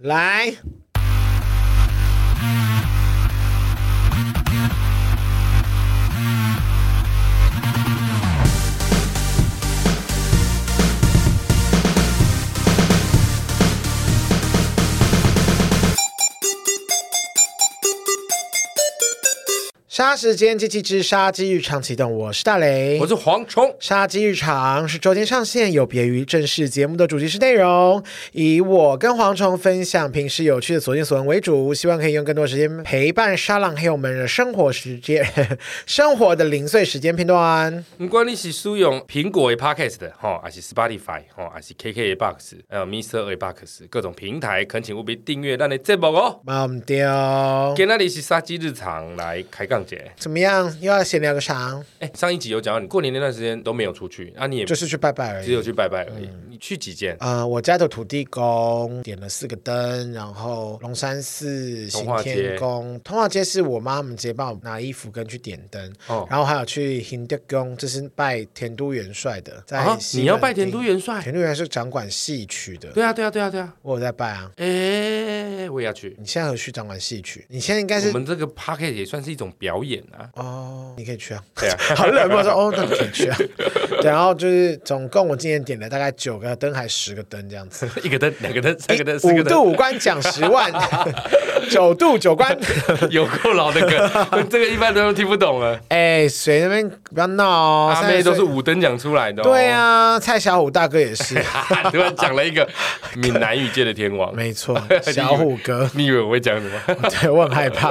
来。杀时间机器之杀鸡日常启动，我是大雷，我是蝗虫。杀鸡日常是周天上线，有别于正式节目的主题式内容，以我跟蝗虫分享平时有趣的所见所闻为主，希望可以用更多时间陪伴沙朗黑友们的生活时间，生活的零碎时间片段。不管你是使用苹果的 Podcast 的哈，还是 Spotify 哈，还是 KK Box，还有 Mr. Box 各种平台，恳请务必订阅咱的节目哦。忘掉，今天是杀鸡日常来开杠。怎么样？又要闲聊个啥？哎，上一集有讲到你过年那段时间都没有出去啊，你也就是去拜拜而已，只有去拜拜而已。嗯、你去几间？呃，我家的土地公点了四个灯，然后龙山寺、行天宫、通化街是我妈他们直接帮我拿衣服跟去点灯。哦，然后还有去行德宫，这是拜田都元帅的。在、啊、你要拜田都元帅？田都元帅是掌管戏曲的。对啊，对啊，对啊，对啊，我有在拜啊。哎，我也要去。你现在有去掌管戏曲？你现在应该是我们这个 Podcast 也算是一种表演啊。哦，你可以去啊。对啊，好冷漠说哦，那你可以去啊。对，然后就是总共我今天点了大概九个灯，还十个灯这样子。一个灯，两个灯，三个灯，四个灯。五度五关讲十万，九度九关，有够老的梗，这个一般都听不懂了。哎，谁那边不要闹哦？阿妹都是五灯讲出来的。对啊，蔡小虎大哥也是，突然讲了一个闽南语界的天王。没错，小虎哥。你以为我会讲什么？对，我很害怕。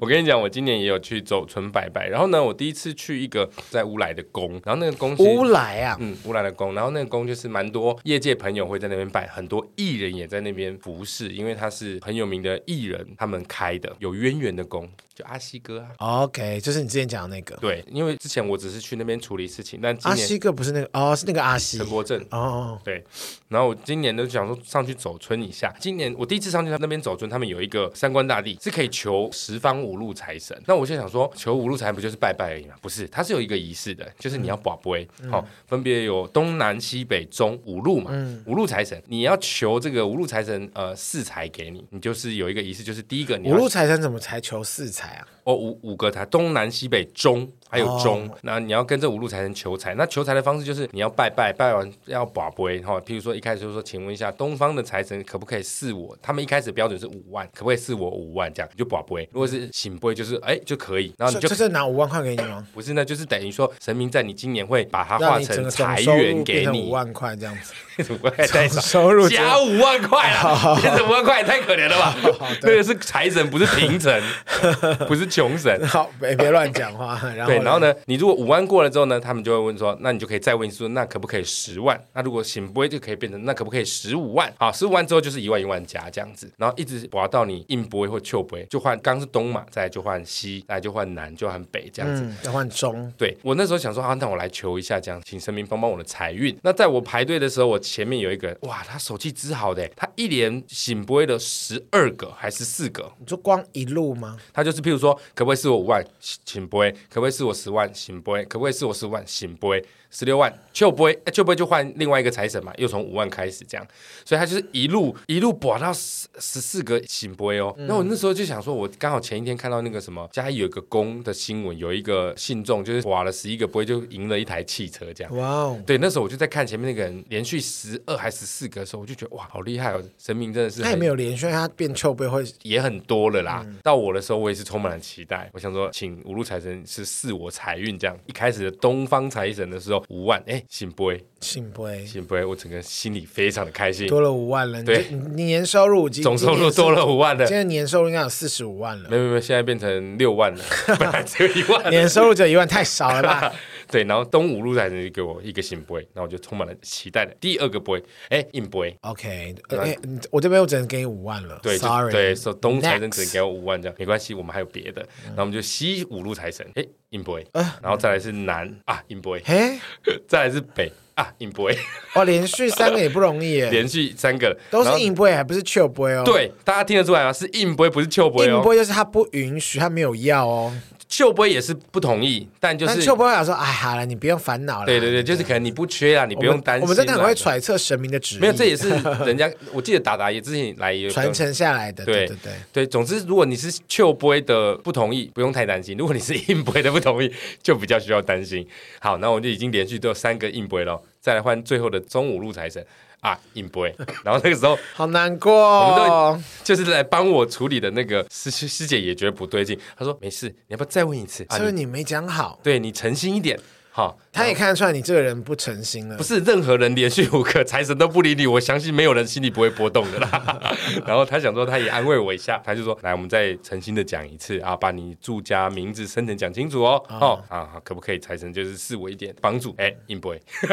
我跟你讲，我今年也有去走纯拜拜。然后呢，我第一次去一个在乌来的宫，然后那个宫乌来啊，嗯，乌来的宫，然后那个宫就是蛮多业界朋友会在那边拜，很多艺人也在那边服侍，因为他是很有名的艺人，他们开的有渊源的宫。就阿西哥啊，OK，就是你之前讲的那个。对，因为之前我只是去那边处理事情，但阿西哥不是那个哦，是那个阿西陈柏正哦，对。然后我今年都想说上去走村一下，今年我第一次上去他那边走村，他们有一个三官大帝是可以求十方五路财神。那我就想说，求五路财神不就是拜拜而已嘛？不是，它是有一个仪式的，就是你要保杯，好、嗯哦，分别有东南西北中五路嘛，嗯、五路财神，你要求这个五路财神呃四财给你，你就是有一个仪式，就是第一个你五路财神怎么才求四财啊？哦，五五个财，东南西北中，还有中，那、oh. 你要跟这五路财神求财。那求财的方式就是你要拜拜，拜完要把杯哈。譬如说一开始就说，请问一下，东方的财神可不可以赐我？他们一开始标准是五万，可不可以赐我五万？这样你就把杯。如果是醒杯，就是哎就可以。然后你就这是拿五万块给你吗？不是，那就是等于说神明在你今年会把它化成财源给你。五万块这样子，五万块太少，收入加五万块啊！变成五万块也太可怜了吧？那个是财神，不是平神，不是。穷神，好，别别乱讲话。然后对，然后呢，你如果五万过了之后呢，他们就会问说，那你就可以再问说，那可不可以十万？那如果行不会就可以变成，那可不可以十五万？好，十五万之后就是一万一万加这样子，然后一直滑到你圣杯或笑杯，就换刚是东嘛，再来就换西，再来就换南，就换北这样子，要换中。对，我那时候想说啊，那我来求一下，这样请神明帮帮我的财运。那在我排队的时候，我前面有一个人，哇，他手气之好的，他一连醒杯的十二个还是四个？你说光一路吗？他就是譬如说。可不可以是我五万醒杯？可不可以是我十万醒杯？可不可以是我十万醒杯？十六万，就不会，就不会就换另外一个财神嘛，又从五万开始这样，所以他就是一路一路博到十十四个醒杯哦。那、嗯、我那时候就想说，我刚好前一天看到那个什么家里有一个公的新闻，有一个信众就是博了十一个杯，就赢了一台汽车这样。哇哦！对，那时候我就在看前面那个人连续十二还是十四个的时候，我就觉得哇，好厉害哦！神明真的是。他也没有连续，他变臭杯会也很多了啦。嗯、到我的时候，我也是充满了期待。我想说，请五路财神是赐我财运这样。一开始的东方财神的时候五万，哎。圣杯，圣杯，圣杯，我整个心里非常的开心，多了五万了。对，你年收入 总收入多了五万了，现在年收入应该有四十五万了。没有没有，现在变成六万了，本来只有一万，年收入只有一万，太少了吧？对，然后东五路财神就给我一个圣杯，然后我就充满了期待的第二个杯，哎，硬杯。OK，哎，我这边我只能给你五万了。对，Sorry，对，说东财神只能给我五万这样，没关系，我们还有别的。然后我们就西五路财神，哎，硬杯，然后再来是南啊，硬杯，哎，再来是北。啊，硬杯哦，连续三个也不容易耶，连续三个都是硬杯，还不是笑杯哦。对，大家听得出来吗？是硬杯，不是笑杯哦。圣杯就是他不允许，他没有要哦。秀波也是不同意，但就是秀杯会想说，哎，好了，你不用烦恼了。对对对，就是可能你不缺啊，你不用担心。我们真的很会揣测神明的旨意。没有，这也是人家，我记得达达也之前来也传承下来的。对对对对，总之，如果你是秀波的不同意，不用太担心；如果你是硬波的不同意，就比较需要担心。好，那我们就已经连续都有三个硬波了，再来换最后的中午路财神。啊，硬杯，然后那个时候 好难过，我们都就是来帮我处理的那个师师姐也觉得不对劲，她说没事，你要不要再问一次？所以你没讲好，对你诚心一点。好，他也看得出来你这个人不诚心了。不是任何人连续五个财神都不理你，我相信没有人心里不会波动的啦。然后他想说，他也安慰我一下，他就说：“来，我们再诚心的讲一次啊，把你住家名字生辰讲清楚哦。哦，啊，可不可以财神就是赐我一点帮助？哎，硬杯。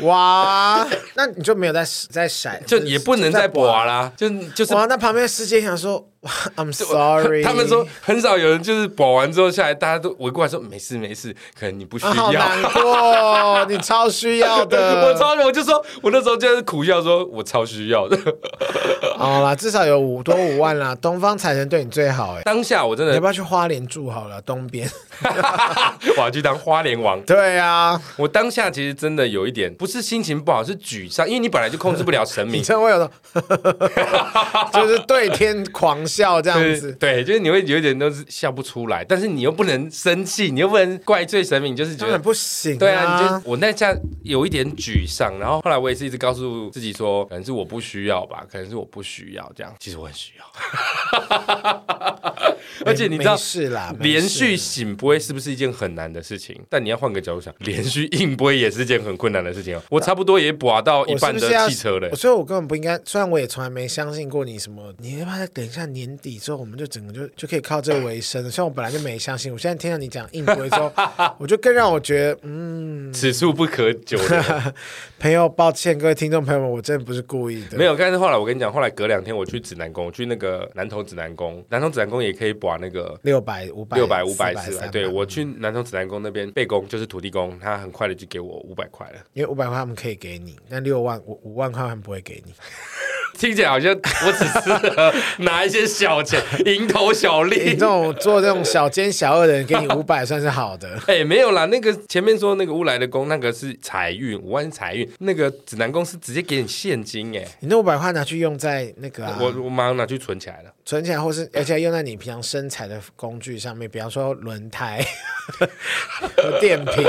哇，那你就没有在在闪，就也不能再播啦，就就是哇，那旁边师姐想说。I'm sorry，他们说很少有人就是保完之后下来，大家都围过来说没事没事，可能你不需要。啊、好难过，你超需要的。我超，我就说，我那时候就是苦笑说，我超需要的。好啦，至少有五多五万啦，东方财神对你最好哎。当下我真的，你要不要去花莲住好了？东边，我要去当花莲王。对啊，我当下其实真的有一点，不是心情不好，是沮丧，因为你本来就控制不了神明。你真会有的，就是对天狂笑这样子，对，就是你会有点都是笑不出来，但是你又不能生气，你又不能怪罪神明，就是觉得不行。对啊，你就我那下有一点沮丧，然后后来我也是一直告诉自己说，可能是我不需要吧，可能是我不需要这样，其实我很需要。而且你知道，是啦，连续醒杯是不是一件很难的事情？但你要换个角度想，连续硬杯也是一件很困难的事情哦。我差不多也拔到一半的汽车了，所以我根本不应该。虽然我也从来没相信过你什么，你要不要等一下年底之后，我们就整个就就可以靠这个为生。虽然我本来就没相信，我现在听到你讲硬杯之后，我就更让我觉得，嗯，此处不可久留。朋友，抱歉，各位听众朋友们，我真的不是故意的。没有，但是后来我跟你讲，后来隔两天我去指南宫，我去那个南投指南宫，南投指南宫也可以把那个六百、五百、六百、五百四百。对，我去南投指南宫那边背公，就是土地公，他很快的就给我五百块了。因为五百块他们可以给你，那六万五五万块他们不会给你。听起来好像我只适合拿一些小钱，蝇头小利。你这种做这种小奸小恶的人，给你五百算是好的。哎、欸，没有啦，那个前面说那个乌来的宫，那个是财运，五万是财运。那个指南宫是直接给你现金，哎，你那五百块拿去用在那个、啊，我我马上拿去存起来了，存起来，或是而且用在你平常身材的工具上面，比方说轮胎和 电瓶。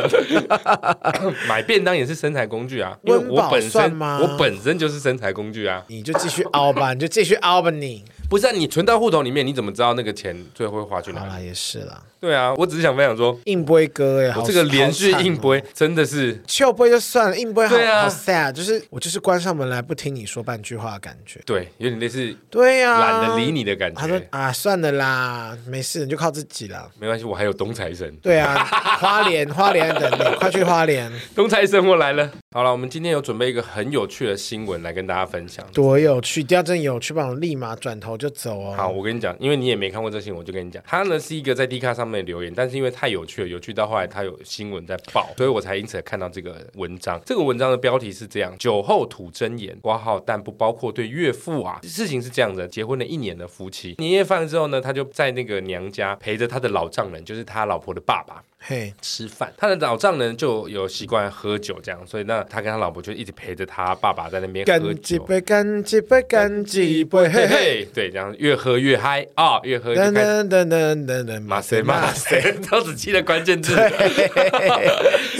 买便当也是身材工具啊，因为我本身我本身就是身材工具啊，你就。继续凹吧，你就继续凹吧，你不是、啊、你存到户头里面，你怎么知道那个钱最后会花去哪里？也是啦。对啊，我只是想分享说，硬杯哥呀，我这个连续硬杯真的是秀杯就算了，硬杯好好 sad，就是我就是关上门来不听你说半句话的感觉。对，有点类似对呀，懒得理你的感觉。他说啊，算了啦，没事，你就靠自己啦。没关系，我还有东财神。对啊，花莲花莲等你，快去花莲。东财神我来了。好了，我们今天有准备一个很有趣的新闻来跟大家分享。多有趣，第二阵有趣，帮我立马转头就走哦。好，我跟你讲，因为你也没看过这新闻，我就跟你讲，他呢是一个在 D 卡上面的留言，但是因为太有趣了，有趣到后来他有新闻在报，所以我才因此看到这个文章。这个文章的标题是这样：酒后吐真言，挂号，但不包括对岳父啊。事情是这样的，结婚了一年的夫妻，年夜饭之后呢，他就在那个娘家陪着他的老丈人，就是他老婆的爸爸。嘿，吃饭，他的老丈人就有习惯喝酒，这样，所以那他跟他老婆就一直陪着他爸爸在那边喝酒，干几杯，干几杯，干几杯，嘿嘿，对，这样越喝越嗨啊，越喝越嗨噔噔噔噔噔，马赛马赛，都只记得关键字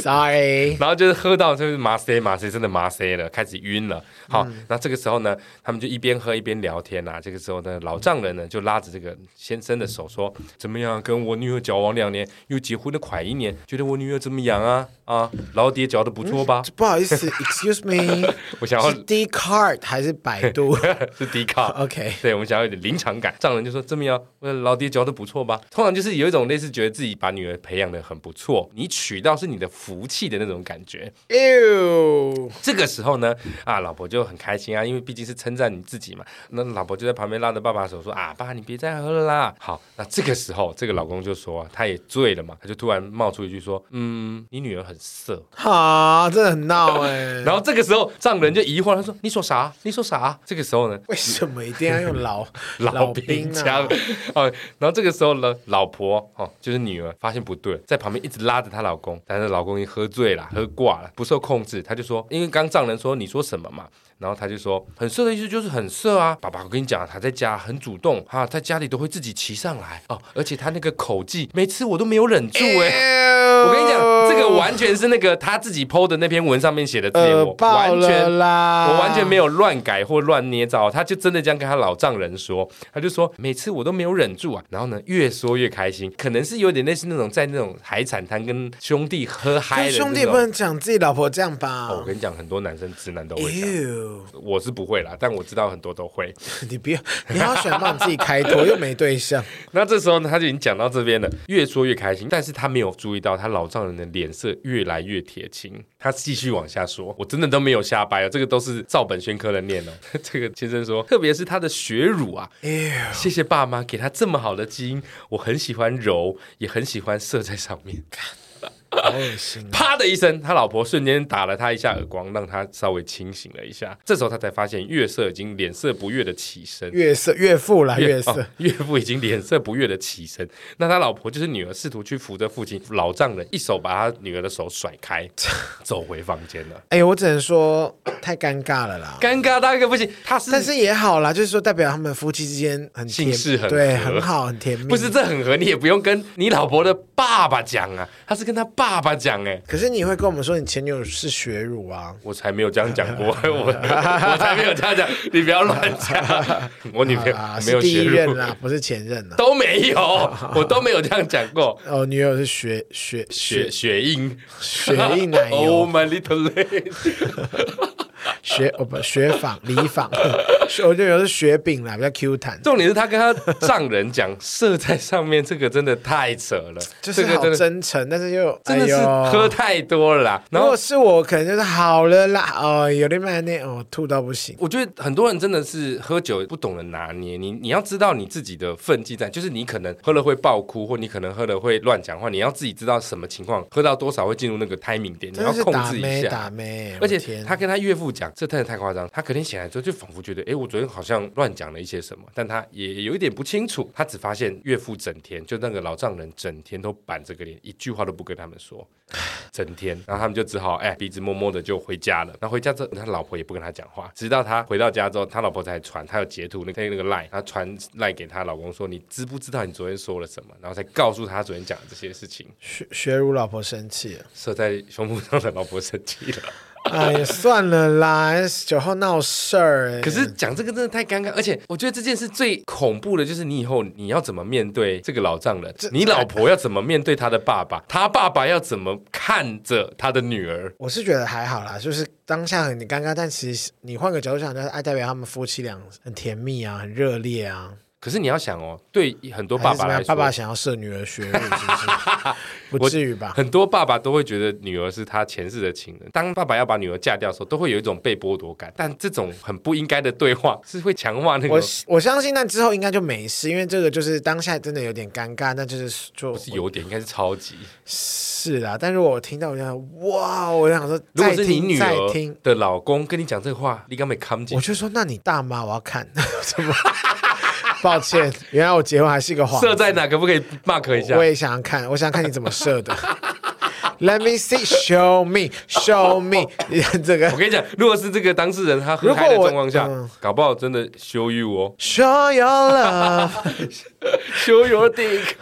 ，sorry，然后就是喝到就是麻塞麻塞，真的麻塞了，开始晕了。好，那这个时候呢，他们就一边喝一边聊天啊。这个时候呢，老丈人呢就拉着这个先生的手说：“怎么样，跟我女儿交往两年，又结婚了快一年，觉得我女儿怎么样啊？啊，老爹教的不错吧？”不好意思，Excuse me，我想要是 Dcard 还是百度？是 Dcard。OK，对，我们想要有点临场感。丈人就说：“怎么样，我老爹教的不错吧？”通常就是有一种类似觉得自己把女儿培养的很不错，你娶到是你的福福气的那种感觉。哎呦，这个时候呢，啊，老婆就很开心啊，因为毕竟是称赞你自己嘛。那老婆就在旁边拉着爸爸手说：“啊，爸，你别再喝了啦。”好，那这个时候，这个老公就说啊，他也醉了嘛，他就突然冒出一句说：“嗯，你女儿很色。”哈，真的很闹哎。然后这个时候丈人就疑惑，他说：“你说啥？你说啥？”这个时候呢，为什么一定要用老老兵腔？哦，然后这个时候呢，老婆哦，就是女儿发现不对，在旁边一直拉着她老公，但是老公喝醉了，喝挂了，不受控制，他就说：“因为刚丈人说你说什么嘛？”然后他就说：“很色的意思就是很色啊，爸爸，我跟你讲，他在家很主动哈，在家里都会自己骑上来哦，而且他那个口技，每次我都没有忍住哎。我跟你讲，这个完全是那个他自己 PO 的那篇文上面写的字，我完全啦我完全没有乱改或乱捏造，他就真的这样跟他老丈人说，他就说每次我都没有忍住啊，然后呢越说越开心，可能是有点类似那种在那种海产摊跟兄弟喝嗨的兄弟不能讲自己老婆这样吧？我跟你讲，很多男生直男都会讲。我是不会啦，但我知道很多都会。你不要，你好喜欢帮你自己开脱，又没对象。那这时候呢，他就已经讲到这边了，越说越开心。但是他没有注意到，他老丈人的脸色越来越铁青。他继续往下说：“我真的都没有瞎掰哦，这个都是照本宣科的念哦。”这个先生说：“特别是他的血乳啊，谢谢爸妈给他这么好的基因，我很喜欢揉，也很喜欢射在上面。”啪的一声，他老婆瞬间打了他一下耳光，让他稍微清醒了一下。这时候他才发现月色已经脸色不悦的起身。月色，岳父来，月色，哦、岳父已经脸色不悦的起身。那他老婆就是女儿，试图去扶着父亲。老丈人一手把他女儿的手甩开，走回房间了。哎呦，我只能说太尴尬了啦，尴尬到一个不行。他是，但是也好啦，就是说代表他们夫妻之间很姓氏很对，很好，很甜蜜。不是这很合，你也不用跟你老婆的爸爸讲啊，他是跟他爸。爸爸讲哎，可是你会跟我们说你前女友是血乳啊？我才没有这样讲过，我 我才没有这样讲，你不要乱讲。我女朋友没有血乳啦，不是前任啊，都没有，我都没有这样讲过。哦，女友是血血血血印血印奶油。Oh my little lady。雪哦不雪纺礼纺，我觉得有的是雪饼啦，比较 Q 弹。重点是他跟他丈人讲射在上面，这个真的太扯了，就是好真诚，但是又真的是喝太多了啦。然后如果是我，可能就是好了啦，哦，有点慢那哦，吐到不行。我觉得很多人真的是喝酒不懂得拿捏，你你要知道你自己的分际在，就是你可能喝了会爆哭，或你可能喝了会乱讲话，你要自己知道什么情况，喝到多少会进入那个 timing 点，你要控制一下。而且他跟他岳父讲。这真的太夸张，他肯定醒来之后就仿佛觉得，哎，我昨天好像乱讲了一些什么，但他也有一点不清楚。他只发现岳父整天就那个老丈人整天都板着个脸，一句话都不跟他们说，整天。然后他们就只好哎鼻子摸摸的就回家了。然后回家之后，他老婆也不跟他讲话，直到他回到家之后，他老婆才传，他有截图那个那个赖，他传赖给他老公说，你知不知道你昨天说了什么？然后才告诉他昨天讲的这些事情。学学如老婆生气了，射在胸部上的老婆生气了。哎呀，算了啦，九号闹事儿。可是讲这个真的太尴尬，而且我觉得这件事最恐怖的就是你以后你要怎么面对这个老丈人，你老婆要怎么面对他的爸爸，他爸爸要怎么看着他的女儿。我是觉得还好啦，就是当下很尴尬，但其实你换个角度想，就是爱代表他们夫妻俩很甜蜜啊，很热烈啊。可是你要想哦，对很多爸爸来说，爸爸想要设女儿血乳，是不是？不至于吧？很多爸爸都会觉得女儿是他前世的情人。当爸爸要把女儿嫁掉的时候，都会有一种被剥夺感。但这种很不应该的对话，是会强化那个。我我相信，那之后应该就没事，因为这个就是当下真的有点尴尬，那就是就不是有点，应该是超级是啦。但如果我听到我想哇，我想说，如果是你女儿的老公跟你讲这个话，你敢没看见？我就说，那你大妈我要看 怎么？抱歉，原来我结婚还是一个谎。设在哪？可不可以 mark 一下？我也想看，我想看你怎么设的。Let me see, show me, show me。这个，我跟你讲，如果是这个当事人，他喝嗨的状况下，嗯、搞不好真的 show you 哦。Show your love, show your dick。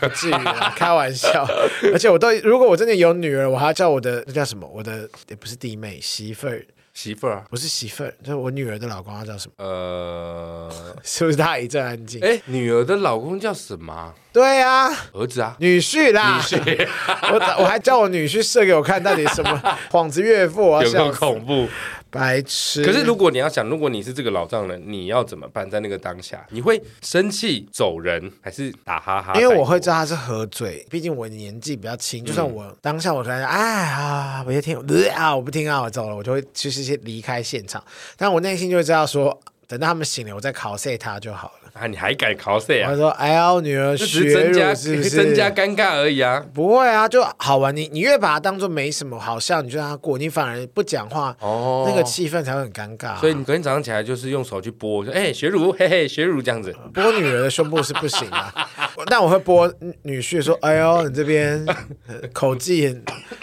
不至于啦，开玩笑。而且我都，如果我真的有女儿，我还要叫我的那叫什么？我的也不是弟妹，媳妇儿。媳妇儿啊，不是媳妇儿，就是我女儿的老公，他叫什么？呃，是不是他一阵安静？哎，女儿的老公叫什么？对啊，儿子啊，女婿啦，女婿。我我还叫我女婿射给我看，到底什么 幌子岳父啊？有够恐怖！白痴。可是如果你要想，如果你是这个老丈人，你要怎么办？在那个当下，你会生气走人，还是打哈哈？因为我会知道他是喝醉，毕竟我年纪比较轻。就算我当下我突然哎啊，我就听啊，我不听啊，我走了，我就会其实先离开现场。但我内心就会知道说，等到他们醒了，我再考碎他就好了。啊！你还敢考谁啊？他说：“哎呀，我女儿学乳是不是增加尴尬而已啊？不会啊，就好玩。你你越把它当做没什么好笑，你就让它过，你反而不讲话，哦，那个气氛才会很尴尬啊。所以你隔天早上起来就是用手去拨，说：哎，学乳，嘿嘿，学乳这样子。拨女儿的胸部是不行啊，但我会拨女婿说：哎呦，你这边 口技很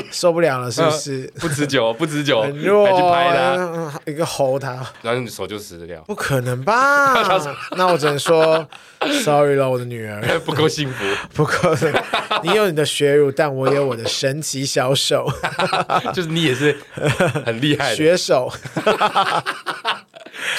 受不了了，是不是？不持久，不持久，很弱，还去拍他，一个吼他，然后你手就死掉。不可能吧？那我只能。”说，sorry 了，我的女儿 不够幸福，不够。你有你的血乳，但我有我的神奇小手，就是你也是很厉害的血手。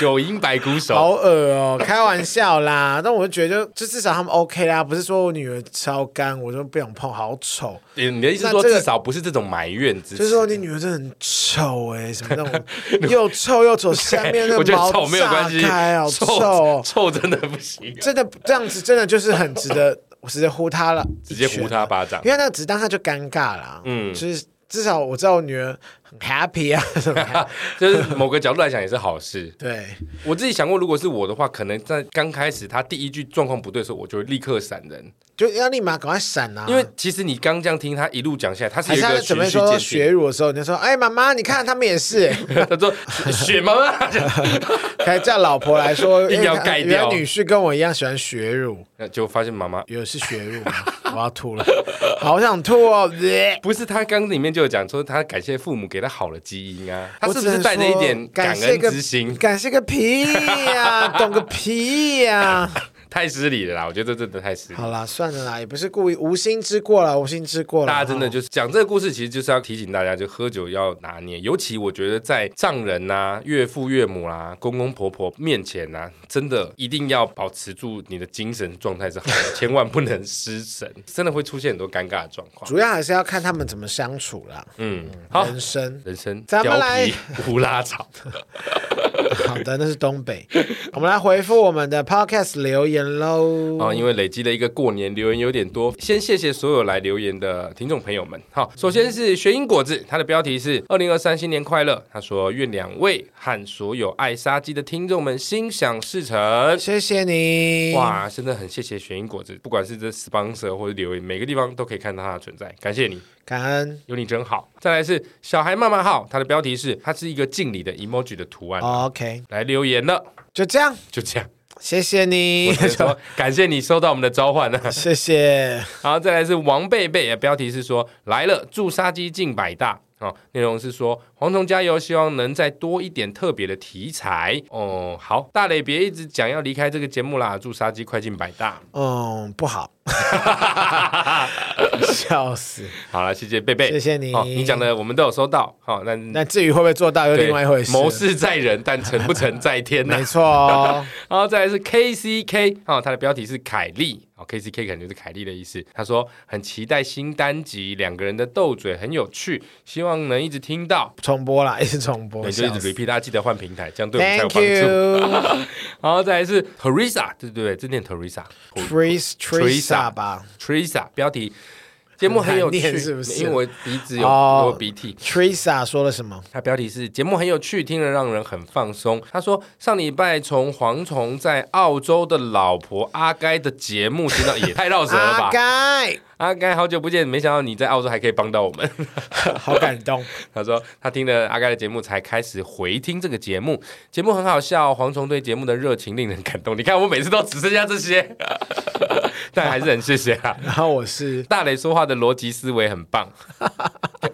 九阴白骨手，好恶哦！开玩笑啦，但我就觉得，就至少他们 OK 啦，不是说我女儿超干，我就不想碰，好丑。你的意思说，至少不是这种埋怨之词，就是说你女儿真的很丑哎，什么那种 又臭又丑，下面那个毛炸开，好臭，臭真的不行，真的这样子真的就是很值得，我直接呼他了，直接呼他巴掌，因为那个只当他就尴尬了，嗯，就是至少我知道我女儿。Happy 啊什么，就是某个角度来讲也是好事。对，我自己想过，如果是我的话，可能在刚开始他第一句状况不对的时候，我就会立刻闪人，就要立马赶快闪啊。因为其实你刚这样听他一路讲下来，他是一个循序渐进。准备说血乳的时候，你就说：“哎，妈妈，你看他们也是。”他说：“血妈妈。”还叫老婆来说，一定要盖掉。女婿跟我一样喜欢血乳，那就发现妈妈有是血乳，我要吐了，好想吐哦！不是，他刚里面就有讲说，他感谢父母给他好的基因啊。他是不是带着一点感恩之心？感谢个屁呀，懂个屁呀！太失礼了啦，我觉得这真的太失礼。好啦，算了啦，也不是故意，无心之过了，无心之过了。大家真的就是讲这个故事，其实就是要提醒大家，就喝酒要拿捏，尤其我觉得在丈人呐、啊、岳父岳母啊、公公婆婆面前呐、啊，真的一定要保持住你的精神状态是好的，千万不能失神，真的会出现很多尴尬的状况。主要还是要看他们怎么相处啦。嗯，好，人生人生，咱们来胡拉草。好的，那是东北。我们来回复我们的 Podcast 留言喽。啊，因为累积了一个过年留言有点多，先谢谢所有来留言的听众朋友们。好，首先是玄英果子，他的标题是“二零二三新年快乐”。他说：“愿两位和所有爱杀鸡的听众们心想事成。”谢谢你。哇，真的很谢谢玄英果子，不管是这 sponsor 或者留言，每个地方都可以看到他的存在，感谢你。感恩有你真好。再来是小孩妈妈号，他的标题是它是一个敬礼的 emoji 的图案。Oh, OK，来留言了，就这样，就这样，谢谢你，说 感谢你收到我们的召唤呢，谢谢。好，再来是王贝贝，标题是说来了，祝杀鸡进百大。哦，内容是说蝗虫加油，希望能再多一点特别的题材。哦，好，大磊别一直讲要离开这个节目啦，祝杀鸡快进百大。嗯，不好，笑死。好了，谢谢贝贝，谢谢你，哦、你讲的我们都有收到。好、哦，那那至于会不会做到，又另外一回事。谋事在人，但成不成在天呐、啊。没错、哦。然后再来是 K C K，哦，他的标题是凯莉。K C K 可能就是凯莉的意思。他说很期待新单集，两个人的斗嘴很有趣，希望能一直听到重播啦，一直重播，对，就一直 repeat。大家记得换平台，这样对我们才有帮助。然后 再来是 Teresa，对对对，这念 Teresa，Teresa 吧，Teresa 标题。节目很有趣，是不是？因为我鼻子有有鼻涕。Teresa 说了什么？他标题是“节目很有趣，听了让人很放松”。他说上礼拜从蝗虫在澳洲的老婆阿该的节目听到，也太绕舌了吧？阿该，阿该，好久不见，没想到你在澳洲还可以帮到我们，好感动。他说他听了阿该的节目才开始回听这个节目，节目很好笑，蝗虫对节目的热情令人感动。你看我每次都只剩下这些。但还是很谢谢啊。然后我是大磊说话的逻辑思维很棒，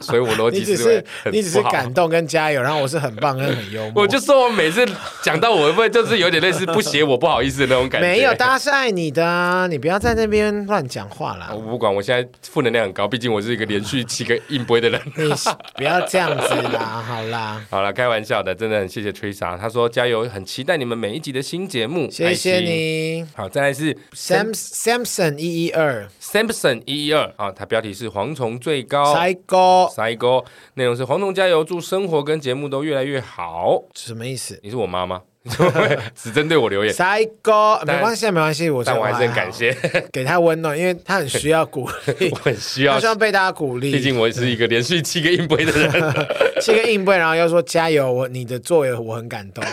所以我逻辑思维很你只是感动跟加油，然后我是很棒跟很幽默。我就说我每次讲到我会不会就是有点类似不写我不好意思的那种感觉？没有，大家是爱你的啊，你不要在那边乱讲话啦。我不管，我现在负能量很高，毕竟我是一个连续七个硬杯的人。你不要这样子啦，好啦，好啦，开玩笑的，真的很谢谢 Teresa，他说加油，很期待你们每一集的新节目，谢谢你。好，再来是 Sam Sam。Samson 一一二，Samson 一一二啊，它标题是蝗虫最高，塞高勾塞勾，内容是蝗虫加油，祝生活跟节目都越来越好。什么意思？你是我妈 吗？只针对我留言，塞勾没关系，没关系，我但我还是很感谢，给他温暖，因为他很需要鼓励，我很需要，他需要被大家鼓励。毕竟我是一个连续七个硬杯的人，七个硬杯，然后又说加油，我你的作为我很感动，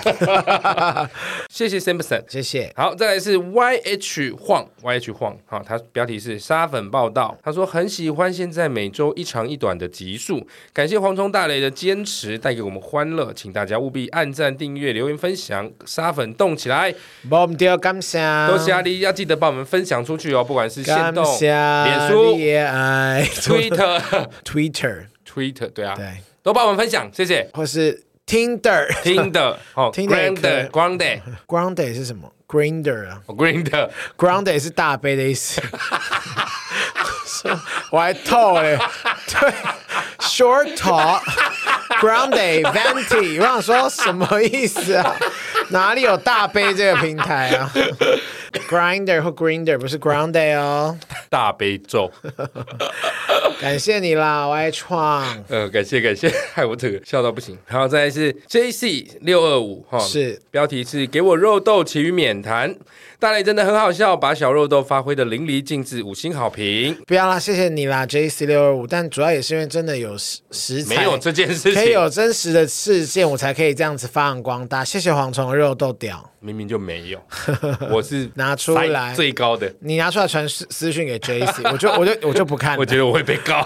谢谢 Simpson，谢谢。好，再来是 YH 晃，YH 晃，好，他标题是沙粉报道，他说很喜欢现在每周一长一短的集数，感谢蝗虫大雷的坚持，带给我们欢乐，请大家务必按赞、订阅、留言、分享。沙粉动起来！我们要感谢，多谢阿里，要记得帮我们分享出去哦，不管是线动、脸书、Twitter、Twitter、Twitter，对啊，对，都帮我们分享，谢谢。或是 Tinder、Tinder，哦 Grinder、Grinder、Grinder 是什么？Grinder 啊，Grinder、Grinder 是大杯的意思。我还透了，对，Short Talk。Grande Venti，我想说什么意思啊？哪里有大杯这个平台啊？Grinder 或 Grinder 不是 Grande 哦，大悲咒。感谢你啦，我爱创。呃，感谢感谢，害我这个笑到不行。然后，再来是 JC 六二五哈，是标题是给我肉豆，其余免谈。大雷真的很好笑，把小肉豆发挥的淋漓尽致，五星好评。不要啦，谢谢你啦，JC 六二五。但主要也是因为真的有食食材没有这件事情，可以有真实的事件，我才可以这样子发扬光大。谢谢蝗虫肉豆屌，明明就没有，我是拿出来最高的，你拿出来传私私讯给 JC，我就我就我就不看，我觉得我会被告。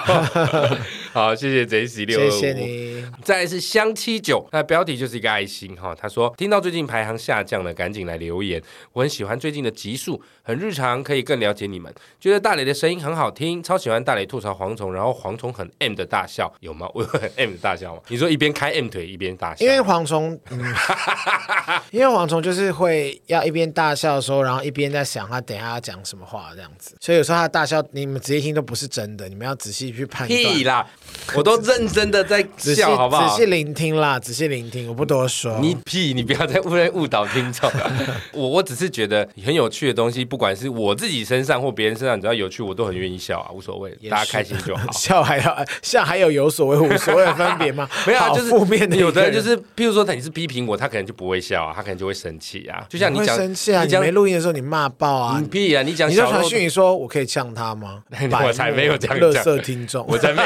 好，谢谢 JC 六二五，谢谢你。再来是香七九，那标题就是一个爱心哈。他说听到最近排行下降了，赶紧来留言。我很喜欢最近的集数，很日常，可以更了解你们。觉得大雷的声音很好听，超喜欢大雷吐槽蝗虫，然后蝗虫很 M 的大笑，有吗？我有很 M 的大笑吗？你说一边开 M 腿一边大笑？因为蝗虫，嗯、因为蝗虫就是会要一边大笑的时候，然后一边在想他等下要讲什么话这样子，所以有时候他的大笑你们直接听都不是真的，你们要仔细去判断。屁啦！我都认真的在笑，好不好？仔细聆听啦，仔细聆听，我不多说。你屁！你不要再误误导听众。我我只是觉得很有趣的东西，不管是我自己身上或别人身上，只要有趣，我都很愿意笑啊，无所谓，大家开心就好。笑还要笑，还有有所谓无所谓的分别吗？没有，就是负面的。有的人就是，譬如说他你是批评我，他可能就不会笑啊，他可能就会生气啊。就像你讲生气啊，你没录音的时候你骂爆啊，你屁啊！你讲，你就传讯你说我可以呛他吗？我才没有这样讲。垃圾听众，我才没。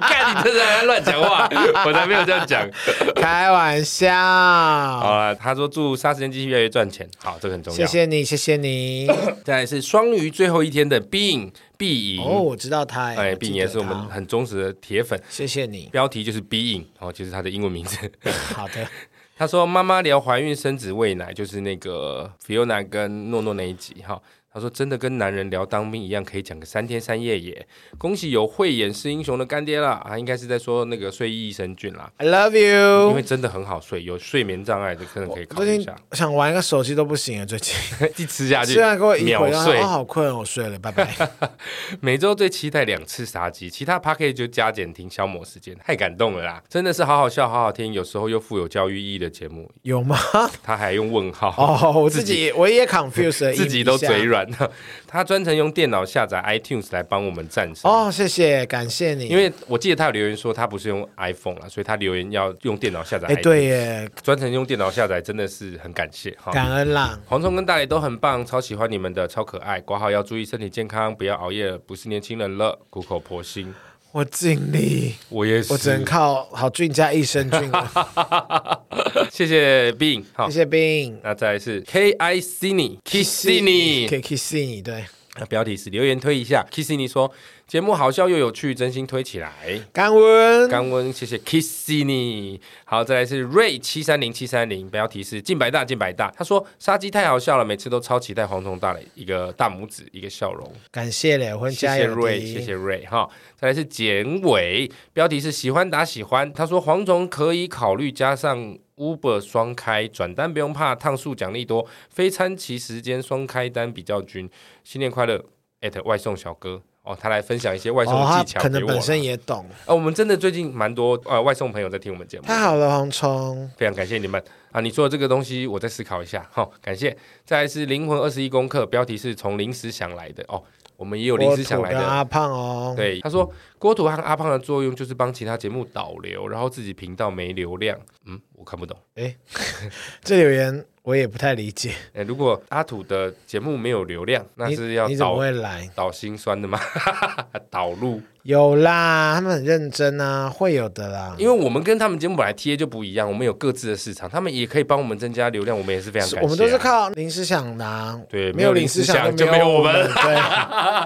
你看你这是。乱讲话，我才没有这样讲，开玩笑。好了，他说祝杀时间机器越来越赚钱，好，这个很重要。谢谢你，谢谢你。再来是双鱼最后一天的 Being 必赢哦，我知道他，哎，Being 也是我们很忠实的铁粉，谢谢你。标题就是 Being 哦，就是他的英文名字。好的，他说妈妈聊怀孕生子喂奶，就是那个 Fiona 跟诺诺那一集哈。他说：“真的跟男人聊当兵一样，可以讲个三天三夜耶！恭喜有慧眼识英雄的干爹啦！啊，应该是在说那个睡意益生菌啦。I love you，因为真的很好睡，有睡眠障碍的可能可以考虑一下。想玩一个手机都不行啊，最近 一吃下去，虽然给我秒睡，我、哦、好困，我睡了，拜拜。每周最期待两次杀鸡，其他 Podcast 就加减听消磨时间，太感动了啦！真的是好好笑，好好听，有时候又富有教育意义的节目，有吗？他还用问号哦，我自己我也 confused，自己都嘴软了。他。”他专程用电脑下载 iTunes 来帮我们赞赏哦，谢谢，感谢你。因为我记得他有留言说他不是用 iPhone 了，所以他留言要用电脑下载。哎，对耶，专程用电脑下载真的是很感谢哈，感恩啦。黄虫跟大雷都很棒，超喜欢你们的，超可爱。挂号要注意身体健康，不要熬夜了，不是年轻人了，苦口婆心。我尽力，我也是，我只能靠好菌加益生菌了。谢谢 Being，好，谢谢 Being。那再来是 K I C N Kissini，K Kissini，对。那标题是留言推一下，Kissini 说。节目好笑又有趣，真心推起来。甘温，甘温，谢谢 Kissini。好，再来是 Ray 七三零七三零，标题是进百大进百大。他说杀鸡太好笑了，每次都超期待蝗虫大雷一个大拇指一个笑容。感谢嘞，我谢谢 Ray，谢谢 Ray 哈。再来是简伟，标题是喜欢打喜欢。他说蝗虫可以考虑加上 Uber 双开转单，不用怕趟数奖励多，非餐期时间双开单比较均。新年快乐，at 外送小哥。哦，他来分享一些外送的技巧，可能本身也懂。哦，我们真的最近蛮多呃外送朋友在听我们节目。太好了，黄冲，非常感谢你们啊！你说的这个东西，我再思考一下。好，感谢。再来是灵魂二十一功课，标题是从临时想来的哦。我们也有临时想来的阿胖哦。对，他说郭土和阿胖的作用就是帮其他节目导流，然后自己频道没流量。嗯，我看不懂。哎，这留言。我也不太理解。哎，如果阿土的节目没有流量，那是要导你，你怎么会来导心酸的吗？导入有啦，他们很认真啊，会有的啦。因为我们跟他们节目本来 TA 就不一样，我们有各自的市场，他们也可以帮我们增加流量，我们也是非常感谢、啊。我们都是靠临时想拿，对，没有临时想就没有我们。对，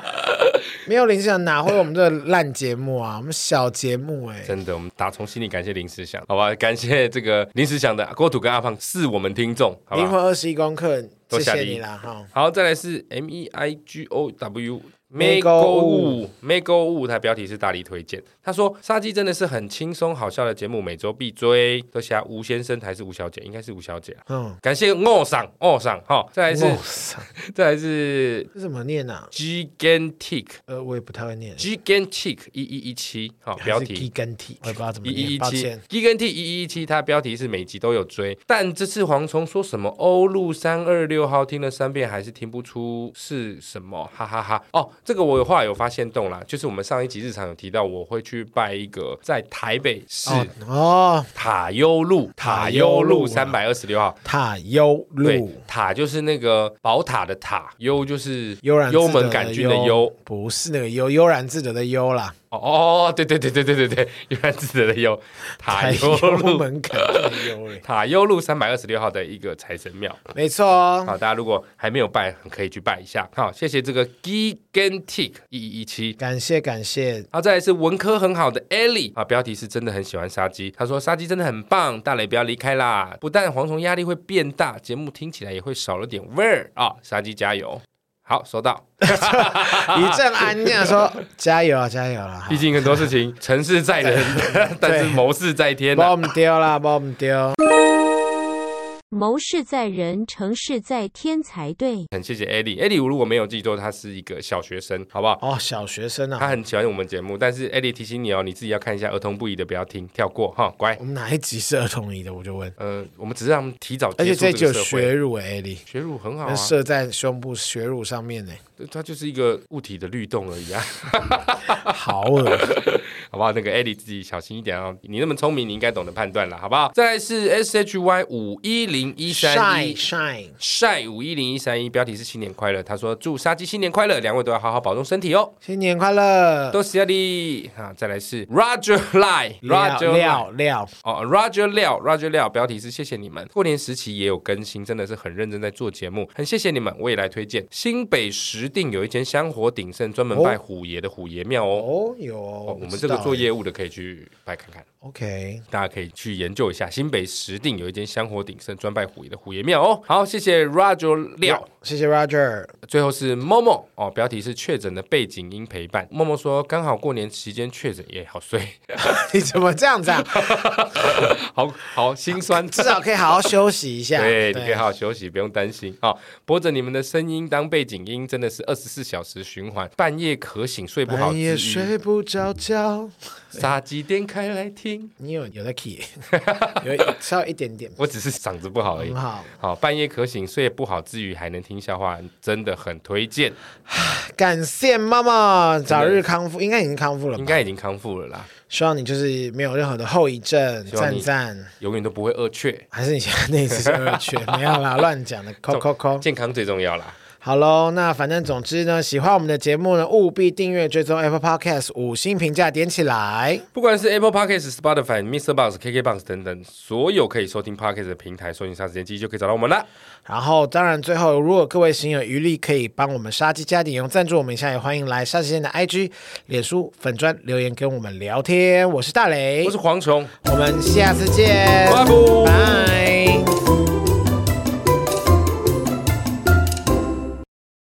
没有临时想拿回我们这烂节目啊，我们小节目哎、欸，真的，我们打从心里感谢临时想，好吧？感谢这个临时想的郭土跟阿胖是我们听众。灵魂二十一功课，谢谢你啦哈。好，再来是 M E I G O W。没购物，没购物。它标题是大力推荐。他说：“杀鸡真的是很轻松好笑的节目，每周必追。”都写吴先生还是吴小姐？应该是吴小姐。嗯，感谢哦赏哦赏哈。再来是，再来是，这怎么念啊？Gigantic，呃，我也不太会念。Gigantic 一一一七，好标题。Gigantic，我也不知道怎么念。一一一七，Gigantic 一一一七，它标题是每集都有追，但这次蝗虫说什么欧陆三二六号听了三遍还是听不出是什么，哈哈哈，哈。哦。这个我有话有发现动啦，就是我们上一集日常有提到，我会去拜一个在台北市哦塔悠路塔悠路三百二十六号。塔悠路。塔就是那个宝塔的塔，悠就是悠然幽门杆菌的悠，不是那个悠悠然自得的悠啦。哦，对对对对对对对，原来自得的有，塔悠路门槛的悠，塔悠路三百二十六号的一个财神庙，没错。好，大家如果还没有拜，可以去拜一下。好，谢谢这个 Gigantic 一一一七，感谢感谢。好，再来是文科很好的 Ellie 啊，标题是真的很喜欢杀鸡，他说杀鸡真的很棒，大雷不要离开啦，不但蝗虫压力会变大，节目听起来也会少了点味儿啊，杀鸡加油。好，收到。一阵安静，说 加油啊，加油啊！毕竟很多事情，成事在人，但是谋事在天。把我们丢了，把我们丢。谋事在人，成事在天才对。很谢谢艾莉，艾莉，我如果没有记错，他是一个小学生，好不好？哦，小学生啊，他很喜欢我们节目，但是艾莉提醒你哦，你自己要看一下儿童不宜的，不要听，跳过哈，乖。我们哪一集是儿童宜的？我就问。呃，我们只是让他们提早接触这个社会。而且这就学乳艾莉，学乳很好啊，射在胸部血乳上面呢。它就是一个物体的律动而已啊，好恶，好不好？那个艾莉自己小心一点哦。你那么聪明，你应该懂得判断了，好不好？再来是 S H Y 五一零一三一 shine shine 五一零一三一，标题是新年快乐。他说祝杀鸡新年快乐，两位都要好好保重身体哦。新年快乐，多谢你。好，再来是 Roger Lie Roger 廖廖哦 Roger 廖 Roger 廖，标题是谢谢你们。过年时期也有更新，真的是很认真在做节目，很谢谢你们。我也来推荐新北十。一定有一间香火鼎盛、专门拜虎爷的虎爷庙哦。哦，有哦，我们这个做业务的可以去拜看看。OK，大家可以去研究一下，新北石定有一间香火鼎盛、专拜虎爷的虎爷庙哦。好，谢谢 Roger 廖，谢谢 Roger。最后是 Momo 哦，标题是确诊的背景音陪伴。Momo 说刚好过年期间确诊，也好睡。你怎么这样子啊？好好心酸，至少可以好好休息一下。对，对你可以好好休息，不用担心。好，播着你们的声音当背景音，真的是二十四小时循环，半夜可醒睡不好，半夜睡不着觉。杀鸡点开来听，你有有在 key，有稍微一点点，我只是嗓子不好而已。好，好，半夜可醒睡不好之余还能听笑话，真的很推荐。感谢妈妈早日康复，应该已经康复了，应该已经康复了啦。希望你就是没有任何的后遗症，赞赞，永远都不会二确，还是你现在那一次是二确？没有啦，乱讲的，扣扣扣，健康最重要啦。好喽，那反正总之呢，喜欢我们的节目呢，务必订阅、追踪 Apple Podcast，五星评价点起来。不管是 Apple Podcast、Spotify、MixerBox、KKBox 等等，所有可以收听 Podcast 的平台，搜寻“杀时间机”就可以找到我们了。然后，当然最后，如果各位行有余力，可以帮我们杀鸡加点油赞助我们一下，也欢迎来杀时间的 IG、脸书粉专留言跟我们聊天。我是大雷，我是蝗虫，我们下次见，拜拜。